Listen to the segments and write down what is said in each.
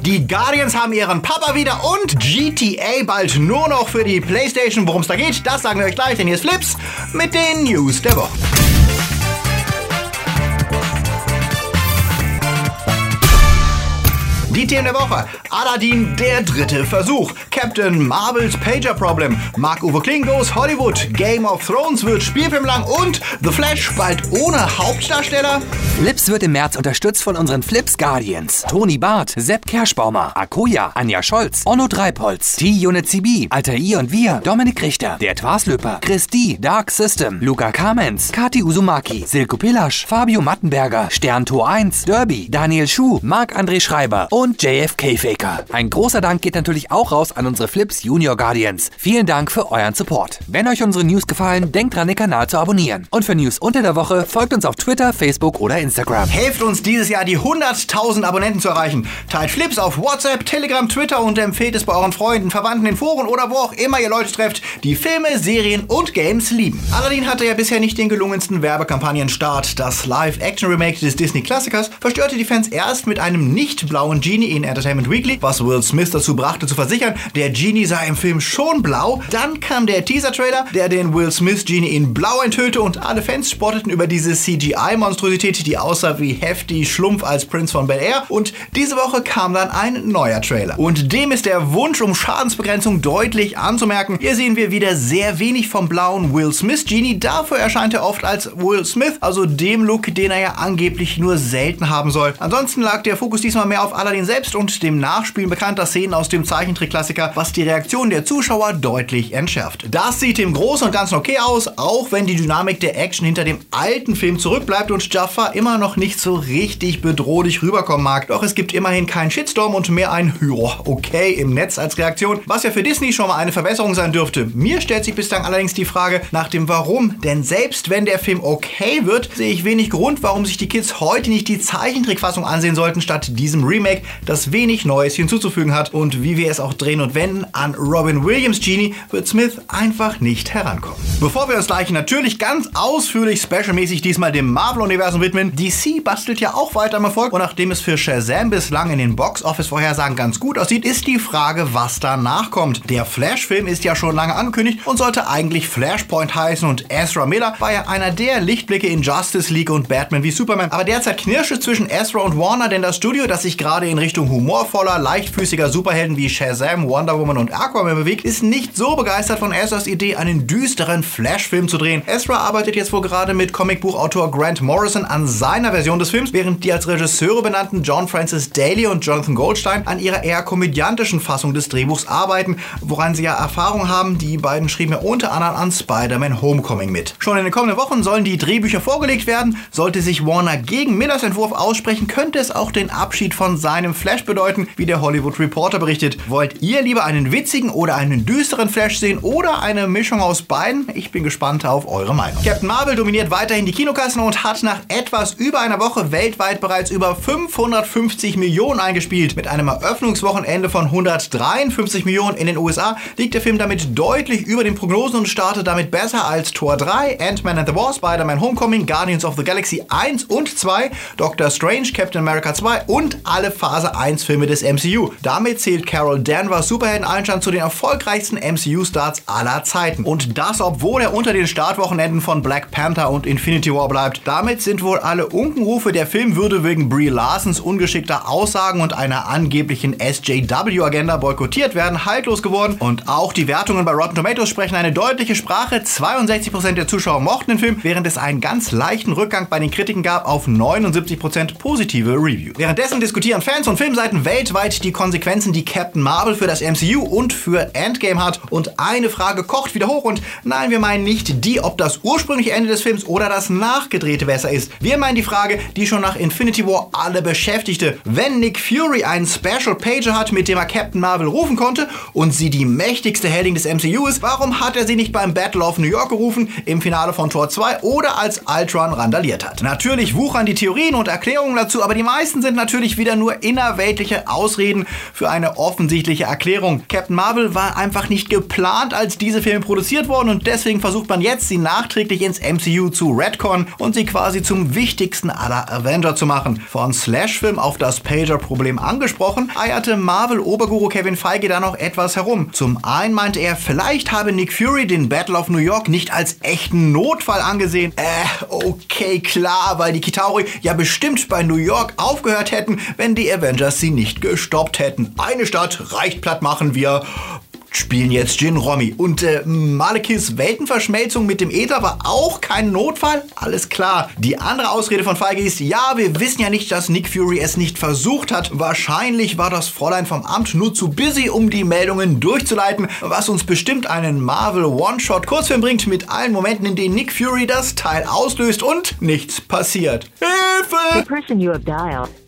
die Guardians haben ihren Papa wieder und GTA bald nur noch für die Playstation. Worum es da geht, das sagen wir euch gleich, denn hier ist Flips mit den News der Woche. Die Themen der Woche. Aladdin, der dritte Versuch. Captain Marvels Pager Problem. Mark-Uwe Klingos Hollywood. Game of Thrones wird spielfilmlang und The Flash bald ohne Hauptdarsteller. Flips wird im März unterstützt von unseren Flips Guardians. Toni Barth, Sepp Kerschbaumer, Akoya, Anja Scholz, Onno Dreipolz, T-Unit CB, Alter I und wir, Dominik Richter, der Twaslöper, D, Dark System, Luca Kamens, Kati Uzumaki, Silko Pillasch, Fabio Mattenberger, Stern Tor 1, Derby, Daniel Schuh, Marc-André Schreiber und JFK Faker. Ein großer Dank geht natürlich auch raus an unsere Flips Junior Guardians. Vielen Dank für euren Support. Wenn euch unsere News gefallen, denkt dran, den Kanal zu abonnieren. Und für News unter der Woche folgt uns auf Twitter, Facebook oder Instagram. Helft uns dieses Jahr die 100.000 Abonnenten zu erreichen. Teilt Flips auf WhatsApp, Telegram, Twitter und empfehlt es bei euren Freunden, Verwandten in Foren oder wo auch immer ihr Leute trefft, die Filme, Serien und Games lieben. Aladdin hatte ja bisher nicht den gelungensten Werbekampagnenstart. Das Live-Action-Remake des Disney-Klassikers verstörte die Fans erst mit einem nicht blauen Genie in Entertainment Weekly, was Will Smith dazu brachte zu versichern, der Genie sei im Film schon blau. Dann kam der Teaser-Trailer, der den Will Smith Genie in blau enthüllte und alle Fans spotteten über diese CGI-Monstrosität, die aussah wie Hefty Schlumpf als Prince von Bel Air. Und diese Woche kam dann ein neuer Trailer. Und dem ist der Wunsch um Schadensbegrenzung deutlich anzumerken. Hier sehen wir wieder sehr wenig vom blauen Will Smith Genie. Dafür erscheint er oft als Will Smith, also dem Look, den er ja angeblich nur selten haben soll. Ansonsten lag der Fokus diesmal mehr auf Aladdin selbst und dem Nachspielen bekannter Szenen aus dem Zeichentrickklassiker, was die Reaktion der Zuschauer deutlich entschärft. Das sieht im Großen und Ganzen okay aus, auch wenn die Dynamik der Action hinter dem alten Film zurückbleibt und Jaffa immer noch nicht so richtig bedrohlich rüberkommen mag. Doch es gibt immerhin keinen Shitstorm und mehr ein ja, okay im Netz als Reaktion, was ja für Disney schon mal eine Verbesserung sein dürfte. Mir stellt sich bislang allerdings die Frage nach dem Warum, denn selbst wenn der Film okay wird, sehe ich wenig Grund, warum sich die Kids heute nicht die Zeichentrickfassung ansehen sollten, statt diesem Remake, das wenig Neues hinzuzufügen hat. Und wie wir es auch drehen und wenden, an Robin Williams Genie wird Smith einfach nicht herankommen. Bevor wir uns gleich natürlich ganz ausführlich specialmäßig diesmal dem Marvel-Universum widmen, DC bastelt ja auch weiter am Erfolg und nachdem es für Shazam bislang in den Box-Office-Vorhersagen ganz gut aussieht, ist die Frage, was danach kommt. Der Flash-Film ist ja schon lange angekündigt und sollte eigentlich Flashpoint heißen und Ezra Miller war ja einer der Lichtblicke in Justice League und Batman wie Superman. Aber derzeit knirscht es zwischen Ezra und Warner, denn das Studio, das sich gerade in Richtung humorvoller, leichtfüßiger Superhelden wie Shazam, Wonder Woman und Aquaman bewegt, ist nicht so begeistert von Ezras Idee, einen düsteren Flash-Film zu drehen. Ezra arbeitet jetzt wohl gerade mit Comicbuchautor Grant Morrison an seiner Version des Films, während die als Regisseure benannten John Francis Daly und Jonathan Goldstein an ihrer eher komödiantischen Fassung des Drehbuchs arbeiten, woran sie ja Erfahrung haben. Die beiden schrieben ja unter anderem an Spider-Man Homecoming mit. Schon in den kommenden Wochen sollen die Drehbücher vorgelegt werden. Sollte sich Warner gegen Millers Entwurf aussprechen, könnte es auch den Abschied von seinem Flash bedeuten, wie der Hollywood Reporter berichtet. Wollt ihr lieber einen witzigen oder einen düsteren Flash sehen oder eine Mischung aus beiden? Ich bin gespannt auf eure Meinung. Captain Marvel dominiert weiterhin die Kinokassen und hat nach etwas über einer Woche weltweit bereits über 550 Millionen eingespielt. Mit einem Eröffnungswochenende von 153 Millionen in den USA liegt der Film damit deutlich über den Prognosen und startet damit besser als Tor 3, Ant-Man and the Wasp, Spider-Man Homecoming, Guardians of the Galaxy 1 und 2, Doctor Strange, Captain America 2 und alle Phase 1 Filme des MCU. Damit zählt Carol Danvers Superhelden-Einstand zu den erfolgreichsten MCU-Starts aller Zeiten. Und das, obwohl er unter den Startwochenenden von Black Panther und Infinity War bleibt. Damit sind wohl alle Unkenrufe, der Film würde wegen Brie Larsons ungeschickter Aussagen und einer angeblichen SJW-Agenda boykottiert werden, haltlos geworden. Und auch die Wertungen bei Rotten Tomatoes sprechen eine deutliche Sprache. 62% der Zuschauer mochten den Film, während es einen ganz leichten Rückgang bei den Kritiken gab auf 79% positive Reviews. Währenddessen diskutieren Fans und Filmseiten weltweit die Konsequenzen, die Captain Marvel für das MCU und für Endgame hat. Und eine Frage kocht wieder hoch und nein, wir meinen nicht die, ob das ursprüngliche Ende des Films oder das nachgedrehte besser ist. Wir meinen die Frage, die schon nach Infinity War alle beschäftigte. Wenn Nick Fury einen Special Pager hat, mit dem er Captain Marvel rufen konnte und sie die mächtigste Heldin des MCU ist, warum hat er sie nicht beim Battle of New York gerufen, im Finale von Tor 2 oder als Ultron randaliert hat? Natürlich wuchern die Theorien und Erklärungen dazu, aber die meisten sind natürlich wieder nur in innerweltliche Ausreden für eine offensichtliche Erklärung. Captain Marvel war einfach nicht geplant, als diese Filme produziert wurden und deswegen versucht man jetzt, sie nachträglich ins MCU zu retcon und sie quasi zum wichtigsten aller Avenger zu machen. Von Slash-Film auf das Pager-Problem angesprochen, eierte Marvel-Oberguru Kevin Feige da noch etwas herum. Zum einen meinte er, vielleicht habe Nick Fury den Battle of New York nicht als echten Notfall angesehen. Äh, okay, klar, weil die Kitauri ja bestimmt bei New York aufgehört hätten, wenn die Avengers sie nicht gestoppt hätten. Eine Stadt reicht platt machen wir spielen jetzt Jin Romy. Und äh, Malekis Weltenverschmelzung mit dem Äther war auch kein Notfall? Alles klar. Die andere Ausrede von Feige ist, ja, wir wissen ja nicht, dass Nick Fury es nicht versucht hat. Wahrscheinlich war das Fräulein vom Amt nur zu busy, um die Meldungen durchzuleiten, was uns bestimmt einen Marvel One-Shot-Kurzfilm bringt mit allen Momenten, in denen Nick Fury das Teil auslöst und nichts passiert. Hilfe!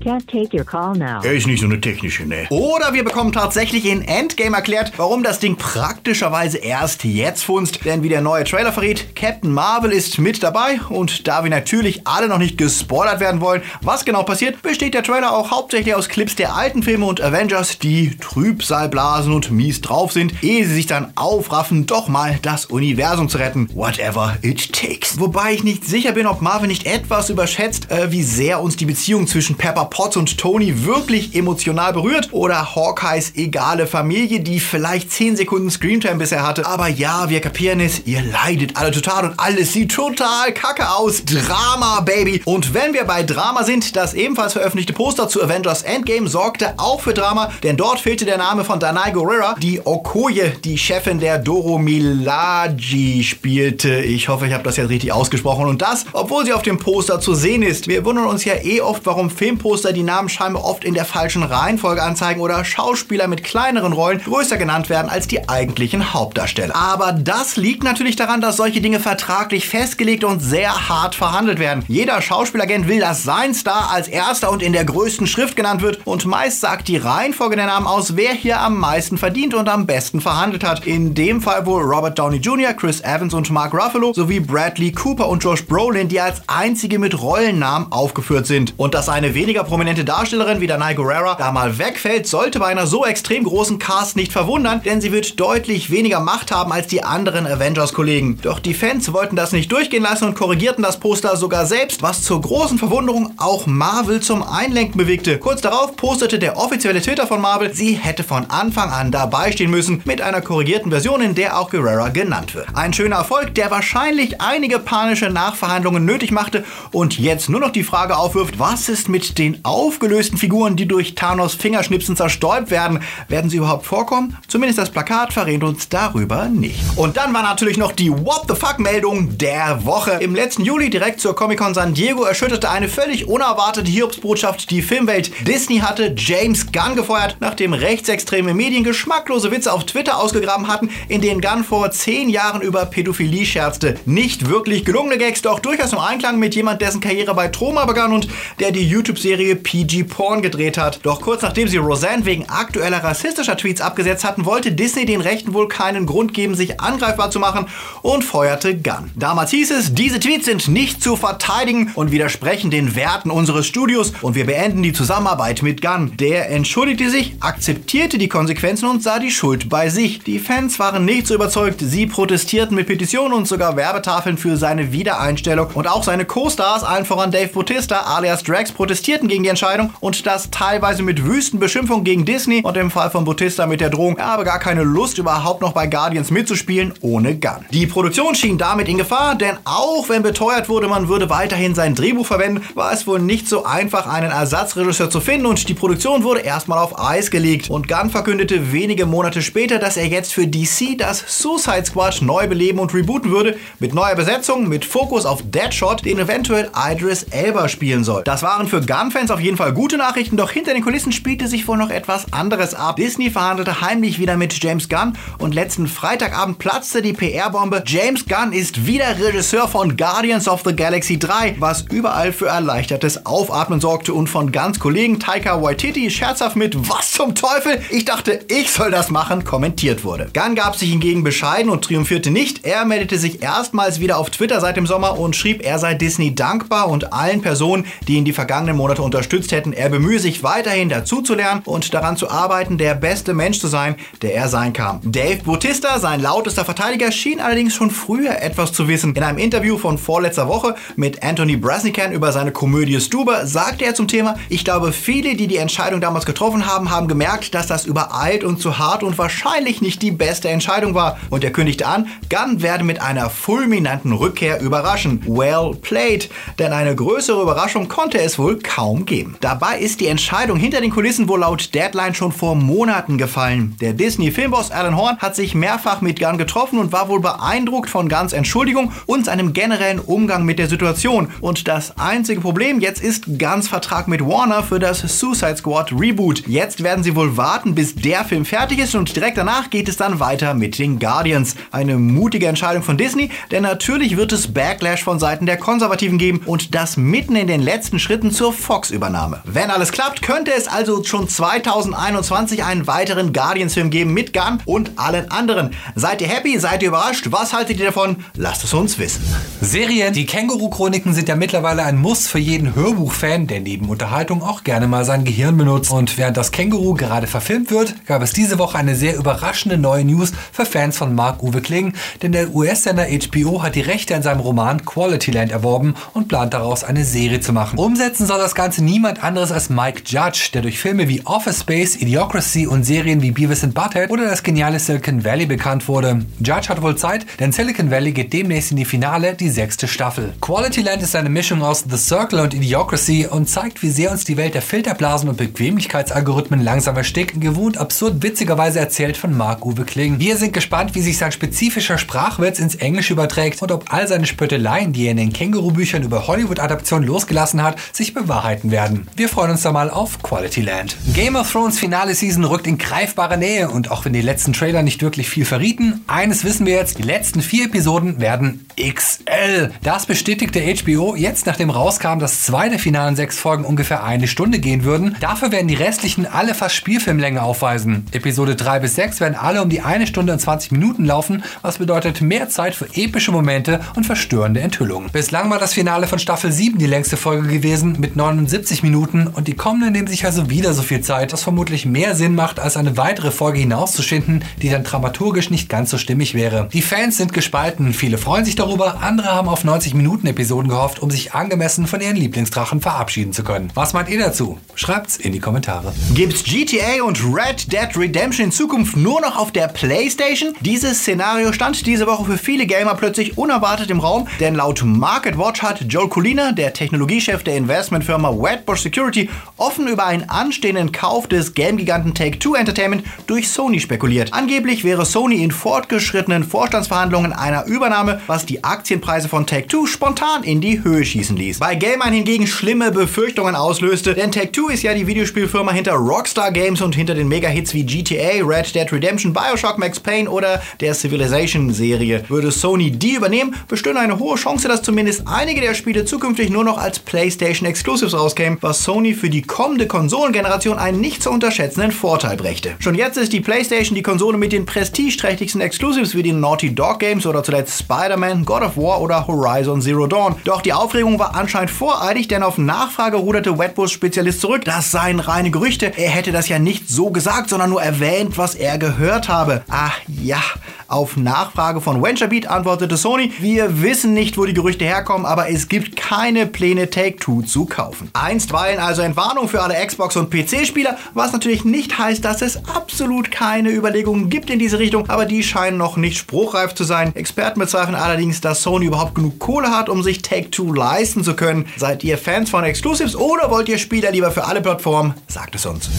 Can't take your call now. Er ist nicht so eine technische, ne? Oder wir bekommen tatsächlich in Endgame erklärt, warum das Ding praktischerweise erst jetzt funzt. Denn wie der neue Trailer verrät, Captain Marvel ist mit dabei. Und da wir natürlich alle noch nicht gespoilert werden wollen, was genau passiert, besteht der Trailer auch hauptsächlich aus Clips der alten Filme und Avengers, die Trübsal blasen und mies drauf sind, ehe sie sich dann aufraffen, doch mal das Universum zu retten. Whatever it takes. Wobei ich nicht sicher bin, ob Marvel nicht etwas überschätzt, äh, wie sehr uns die Beziehung zwischen Pepper Potts und Tony wirklich emotional berührt oder Hawkeyes egale Familie, die vielleicht 10 Sekunden Screentime bisher hatte. Aber ja, wir kapieren es, ihr leidet alle total und alles sieht total kacke aus. Drama, Baby. Und wenn wir bei Drama sind, das ebenfalls veröffentlichte Poster zu Avengers Endgame sorgte auch für Drama, denn dort fehlte der Name von Danai Gurira, die Okoye, die Chefin der Doro Milaji spielte. Ich hoffe, ich habe das jetzt richtig ausgesprochen. Und das, obwohl sie auf dem Poster zu sehen ist. Wir wundern uns ja eh oft, warum Filmposter die Namen scheinbar oft in der falschen Reihenfolge anzeigen oder Schauspieler mit kleineren Rollen größer genannt werden als die eigentlichen Hauptdarsteller. Aber das liegt natürlich daran, dass solche Dinge vertraglich festgelegt und sehr hart verhandelt werden. Jeder Schauspielagent will, dass sein Star als erster und in der größten Schrift genannt wird und meist sagt die Reihenfolge der Namen aus, wer hier am meisten verdient und am besten verhandelt hat. In dem Fall wohl Robert Downey Jr., Chris Evans und Mark Ruffalo sowie Bradley Cooper und Josh Brolin, die als einzige mit Rollennamen aufgeführt sind. Und dass eine weniger prominente Darstellerin wie Danai Guerrera da mal wegfällt, sollte bei einer so extrem großen Cast nicht verwundern, denn sie wird deutlich weniger Macht haben als die anderen Avengers-Kollegen. Doch die Fans wollten das nicht durchgehen lassen und korrigierten das Poster sogar selbst, was zur großen Verwunderung auch Marvel zum Einlenken bewegte. Kurz darauf postete der offizielle Twitter von Marvel, sie hätte von Anfang an dabei stehen müssen, mit einer korrigierten Version, in der auch Guerrera genannt wird. Ein schöner Erfolg, der wahrscheinlich einige panische Nachverhandlungen nötig machte und jetzt nur noch die Frage aufwirft, was ist mit den aufgelösten Figuren, die durch Thanos Fingerschnipsen zerstäubt werden? Werden sie überhaupt vorkommen? Zumindest das Plakat verrät uns darüber nicht. Und dann war natürlich noch die What the fuck Meldung der Woche. Im letzten Juli direkt zur Comic-Con San Diego erschütterte eine völlig unerwartete Hiobsbotschaft die Filmwelt. Disney hatte James Gunn gefeuert, nachdem rechtsextreme Medien geschmacklose Witze auf Twitter ausgegraben hatten, in denen Gunn vor zehn Jahren über Pädophilie scherzte. Nicht wirklich gelungene Gags, doch durchaus im Einklang mit jemand, dessen Karriere bei Troma begann und der die YouTube-Serie PG Porn gedreht hat. Doch kurz nachdem sie Roseanne wegen aktueller rassistischer Tweets abgesetzt hatten, wollte Disney den Rechten wohl keinen Grund geben, sich angreifbar zu machen und feuerte Gunn. Damals hieß es, diese Tweets sind nicht zu verteidigen und widersprechen den Werten unseres Studios und wir beenden die Zusammenarbeit mit Gunn. Der entschuldigte sich, akzeptierte die Konsequenzen und sah die Schuld bei sich. Die Fans waren nicht so überzeugt, sie protestierten mit Petitionen und sogar Werbetafeln für seine Wiedereinstellung und auch seine Co-Stars, allen voran Dave Bautista alias Drax, protestierten gegen die Entscheidung und das teilweise mit wüsten Beschimpfungen gegen Disney und im Fall von Bautista mit der Drohung, er habe gar keine Lust überhaupt noch bei Guardians mitzuspielen ohne Gunn. Die Produktion schien damit in Gefahr, denn auch wenn beteuert wurde, man würde weiterhin sein Drehbuch verwenden, war es wohl nicht so einfach, einen Ersatzregisseur zu finden und die Produktion wurde erstmal auf Eis gelegt. Und Gunn verkündete wenige Monate später, dass er jetzt für DC das Suicide Squad neu beleben und rebooten würde, mit neuer Besetzung, mit Fokus auf Deadshot, den eventuell Idris Elba spielen soll. Das waren für Gunn-Fans auf jeden Fall gute Nachrichten, doch hinter den Kulissen spielte sich wohl noch etwas anderes ab. Disney verhandelte heimlich wieder mit James Gunn und letzten Freitagabend platzte die PR-Bombe. James Gunn ist wieder Regisseur von Guardians of the Galaxy 3, was überall für erleichtertes Aufatmen sorgte und von Gunns Kollegen Taika Waititi scherzhaft mit Was zum Teufel? Ich dachte, ich soll das machen, kommentiert wurde. Gunn gab sich hingegen bescheiden und triumphierte nicht. Er meldete sich erstmals wieder auf Twitter seit dem Sommer und schrieb, er sei Disney dankbar und allen Personen, die ihn die vergangenen Monate unterstützt hätten. Er bemühe sich weiterhin dazu zu lernen und daran zu arbeiten, der beste Mensch zu sein, der er sein kann. Dave Bautista, sein lautester Verteidiger, schien allerdings schon früher etwas zu wissen. In einem Interview von vorletzter Woche mit Anthony Brasnican über seine Komödie Stuber sagte er zum Thema, ich glaube, viele, die die Entscheidung damals getroffen haben, haben gemerkt, dass das übereilt und zu hart und wahrscheinlich nicht die beste Entscheidung war. Und er kündigte an, Gunn werde mit einer fulminanten Rückkehr überraschen. Well played, denn eine größere Überraschung konnte es wohl kaum geben. Dabei ist die Entscheidung hinter den Kulissen wohl laut Deadline schon vor Monaten gefallen. Der Disney-Filmboss Alan Horn hat sich mehrfach mit Gunn getroffen und war wohl beeindruckt von Gunns Entschuldigung und seinem generellen Umgang mit der Situation. Und das einzige Problem jetzt ist Gunns Vertrag mit Warner für das Suicide Squad Reboot. Jetzt werden sie wohl warten, bis der Film fertig ist und direkt danach geht es dann weiter mit den Guardians. Eine mutige Entscheidung von Disney, denn natürlich wird es Backlash von Seiten der Konservativen geben und das mitten in den letzten Schritten zur Fox-Übernahme. Wenn alles klappt, könnte es also schon 2021 einen weiteren Guardians-Film geben mit Gunn und allen anderen. Seid ihr happy? Seid ihr überrascht? Was haltet ihr davon? Lasst es uns wissen. Serien, die Känguru-Chroniken sind ja mittlerweile ein Muss für jeden Hörbuchfan, der neben Unterhaltung auch gerne mal sein Gehirn benutzt. Und während das Känguru gerade verfilmt wird, gab es diese Woche eine sehr überraschende neue News für Fans von Mark-Uwe Kling, denn der US-Sender HBO hat die Rechte an seinem Roman Quality Land erworben und plant daraus eine Serie zu machen. Umsetzen soll das Ganze niemand anderes als Mike Judge, der durch Filme wie Office Space, Idiocracy und Serien wie Beavis and Butthead oder das geniale Silicon Valley bekannt wurde. Judge hat wohl Zeit, denn Silicon Valley geht demnächst in die Finale, die sechste Staffel. Quality Land ist eine Mischung aus The Circle und Idiocracy und zeigt, wie sehr uns die Welt der Filterblasen und Bequemlichkeitsalgorithmen langsam erstickt, gewohnt absurd witzigerweise erzählt von Mark-Uwe Kling. Wir sind gespannt, wie sich sein spezifischer Sprachwitz ins Englische überträgt und ob all seine Spötteleien, die er in den Känguru-Büchern über Hollywood-Adaptionen losgelassen hat, sich bewahrheiten werden. Wir freuen uns da mal auf Quality Land. Game of Thrones Finale Season rückt in greifbare Nähe und auch wenn die letzten Trailer nicht wirklich viel verrieten, eines wissen wir jetzt, die letzten vier Episoden werden XL. Das bestätigte HBO jetzt, nachdem rauskam, dass zwei der finalen sechs Folgen ungefähr eine Stunde gehen würden. Dafür werden die restlichen alle fast Spielfilmlänge aufweisen. Episode 3 bis 6 werden alle um die eine Stunde und 20 Minuten laufen, was bedeutet mehr Zeit für epische Momente und verstörende Enthüllungen. Bislang war das Finale von Staffel 7 die längste Folge gewesen mit 79 Minuten und die kommenden nehmen sich also wieder so viel Zeit, was vermutlich mehr Sinn macht, als eine weitere Folge hinauszuschinden, die dann dramaturgisch nicht ganz so stimmig wäre. Die Fans sind gespalten, viele freuen sich darüber, andere haben auf 90 Minuten Episoden gehofft, um sich angemessen von ihren Lieblingsdrachen verabschieden zu können. Was meint ihr dazu? Schreibt's in die Kommentare. Gibt's GTA und Red Dead Redemption in Zukunft nur noch auf der PlayStation? Dieses Szenario stand diese Woche für viele Gamer plötzlich unerwartet im Raum, denn laut Market Watch hat Joel Colina, der Technologiechef der Investmentfirma Wedbush Security, offen über einen anstehenden Kauf des Game-Giganten Take-Two Entertainment durch Sony spekuliert. Angeblich wäre Sony in fortgeschrittenen Vorstandsverhandlungen einer Übernahme, was die Aktienpreise von Take-Two spontan in die Höhe schießen ließ. Bei Gamern hingegen schlimme Befürchtungen auslöste, denn Take-Two ist ja die Videospielfirma hinter Rockstar Games und hinter den Mega-Hits wie GTA, Red Dead Redemption, Bioshock, Max Payne oder der Civilization-Serie. Würde Sony die übernehmen, bestünde eine hohe Chance, dass zumindest einige der Spiele zukünftig nur noch als PlayStation Exclusives rauskämen, was Sony für die kommende Konsolengeneration einen nicht zu unterschätzenden Vorteil brächte. Schon jetzt ist die PlayStation die Konsole mit den prestigeträchtigsten Exclusives wie den Naughty Dog Games oder zuletzt Spider-Man, God of War oder Horizon Zero Dawn. Doch die Aufregung war anscheinend voreilig, denn auf Nachfrage ruderte Wetbus-Spezialist zurück. Das seien reine Gerüchte. Er hätte das ja nicht so gesagt, sondern nur erwähnt, was er gehört habe. Ach ja, auf Nachfrage von VentureBeat antwortete Sony, wir wissen nicht, wo die Gerüchte herkommen, aber es gibt keine Pläne Take-Two zu kaufen. Einstweilen also Entwarnung für alle Xbox- und PC-Spieler, was natürlich nicht heißt, dass es absolut keine Überlegungen gibt in diese Richtung, aber die scheinen noch nicht spruchreif zu sein. Experten bezweifeln allerdings, dass Sony überhaupt genug Kohle hat, um sich Take-Two leisten zu können. Seid ihr Fans von Exclusives oder wollt ihr Spieler lieber für alle Plattformen? Sagt es uns.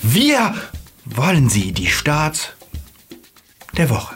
Wir wollen sie die Starts der Woche.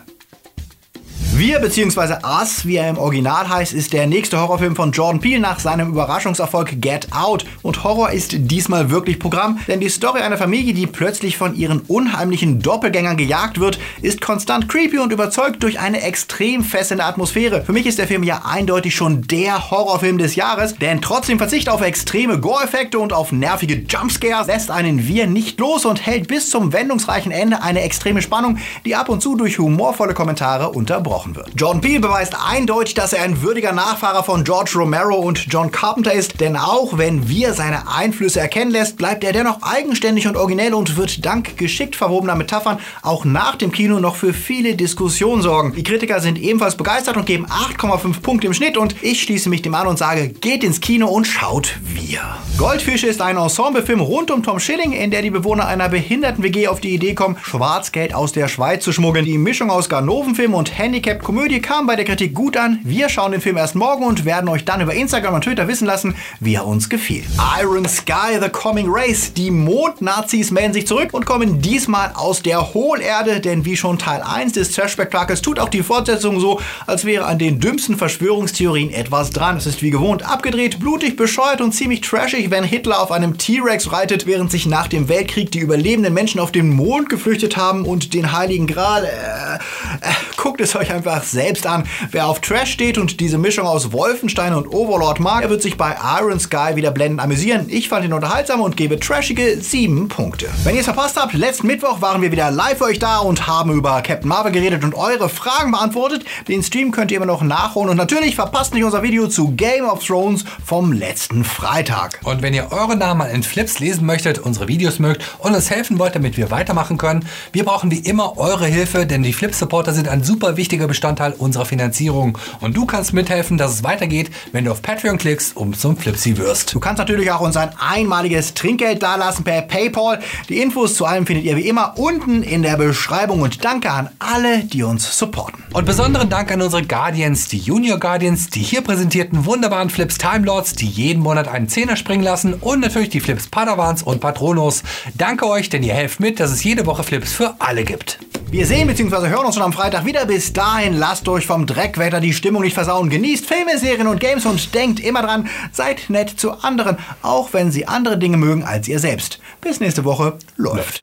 Wir bzw. Us, wie er im Original heißt, ist der nächste Horrorfilm von Jordan Peele nach seinem Überraschungserfolg Get Out. Und Horror ist diesmal wirklich Programm, denn die Story einer Familie, die plötzlich von ihren unheimlichen Doppelgängern gejagt wird, ist konstant creepy und überzeugt durch eine extrem fesselnde Atmosphäre. Für mich ist der Film ja eindeutig schon der Horrorfilm des Jahres, denn trotz dem Verzicht auf extreme Gore-Effekte und auf nervige Jumpscares lässt einen Wir nicht los und hält bis zum wendungsreichen Ende eine extreme Spannung, die ab und zu durch humorvolle Kommentare unterbrochen machen wird. Jordan Peele beweist eindeutig, dass er ein würdiger Nachfahrer von George Romero und John Carpenter ist, denn auch wenn wir seine Einflüsse erkennen lässt, bleibt er dennoch eigenständig und originell und wird dank geschickt verwobener Metaphern auch nach dem Kino noch für viele Diskussionen sorgen. Die Kritiker sind ebenfalls begeistert und geben 8,5 Punkte im Schnitt und ich schließe mich dem an und sage, geht ins Kino und schaut wir. Goldfische ist ein Ensemblefilm rund um Tom Schilling, in der die Bewohner einer behinderten WG auf die Idee kommen, Schwarzgeld aus der Schweiz zu schmuggeln. Die Mischung aus Ganovenfilm und Handicap-Komödie kam bei der Kritik gut an. Wir schauen den Film erst morgen und werden euch dann über Instagram und Twitter wissen lassen, wie er uns gefiel. Iron Sky, The Coming Race. Die Mondnazis melden sich zurück und kommen diesmal aus der Hohlerde, denn wie schon Teil 1 des Trash-Spektakels tut auch die Fortsetzung so, als wäre an den dümmsten Verschwörungstheorien etwas dran. Es ist wie gewohnt abgedreht, blutig, bescheuert und ziemlich trashig, wenn Hitler auf einem T-Rex reitet, während sich nach dem Weltkrieg die überlebenden Menschen auf den Mond geflüchtet haben und den Heiligen Gral. Äh, äh, guckt es euch einfach selbst an. Wer auf Trash steht und diese Mischung aus Wolfenstein und Overlord mag, er wird sich bei Iron Sky wieder blendend amüsieren. Ich fand ihn unterhaltsam und gebe trashige 7 Punkte. Wenn ihr es verpasst habt, letzten Mittwoch waren wir wieder live für euch da und haben über Captain Marvel geredet und eure Fragen beantwortet. Den Stream könnt ihr immer noch nachholen und natürlich verpasst nicht unser Video zu Game of Thrones vom letzten Freitag. Und wenn ihr eure Namen in Flips lesen möchtet, unsere Videos mögt und uns helfen wollt, damit wir weitermachen können, wir brauchen wie immer eure Hilfe, denn die Flip-Supporter sind ein super wichtiger Bestandteil unserer Finanzierung. Und du kannst mithelfen, dass es weitergeht, wenn du auf Patreon klickst, um zum Flipsy wirst. Du kannst natürlich auch uns ein einmaliges Trinkgeld dalassen per PayPal. Die Infos zu allem findet ihr wie immer unten in der Beschreibung und danke an alle, die uns supporten. Und besonderen Dank an unsere Guardians, die Junior Guardians, die hier präsentierten wunderbaren Flips Time Lords, die jeden Monat einen Zehner springen lassen und natürlich die Flips Padawans und Patronos. Danke euch, denn ihr helft mit, dass es jede Woche Flips für alle gibt. Wir sehen bzw. hören uns schon am Freitag wieder. Bis dahin lasst euch vom Dreckwetter die Stimmung nicht versauen. Genießt Filme, Serien und Games und denkt immer dran, seid nett zu anderen, auch wenn sie andere Dinge mögen als ihr selbst. Bis nächste Woche. Läuft.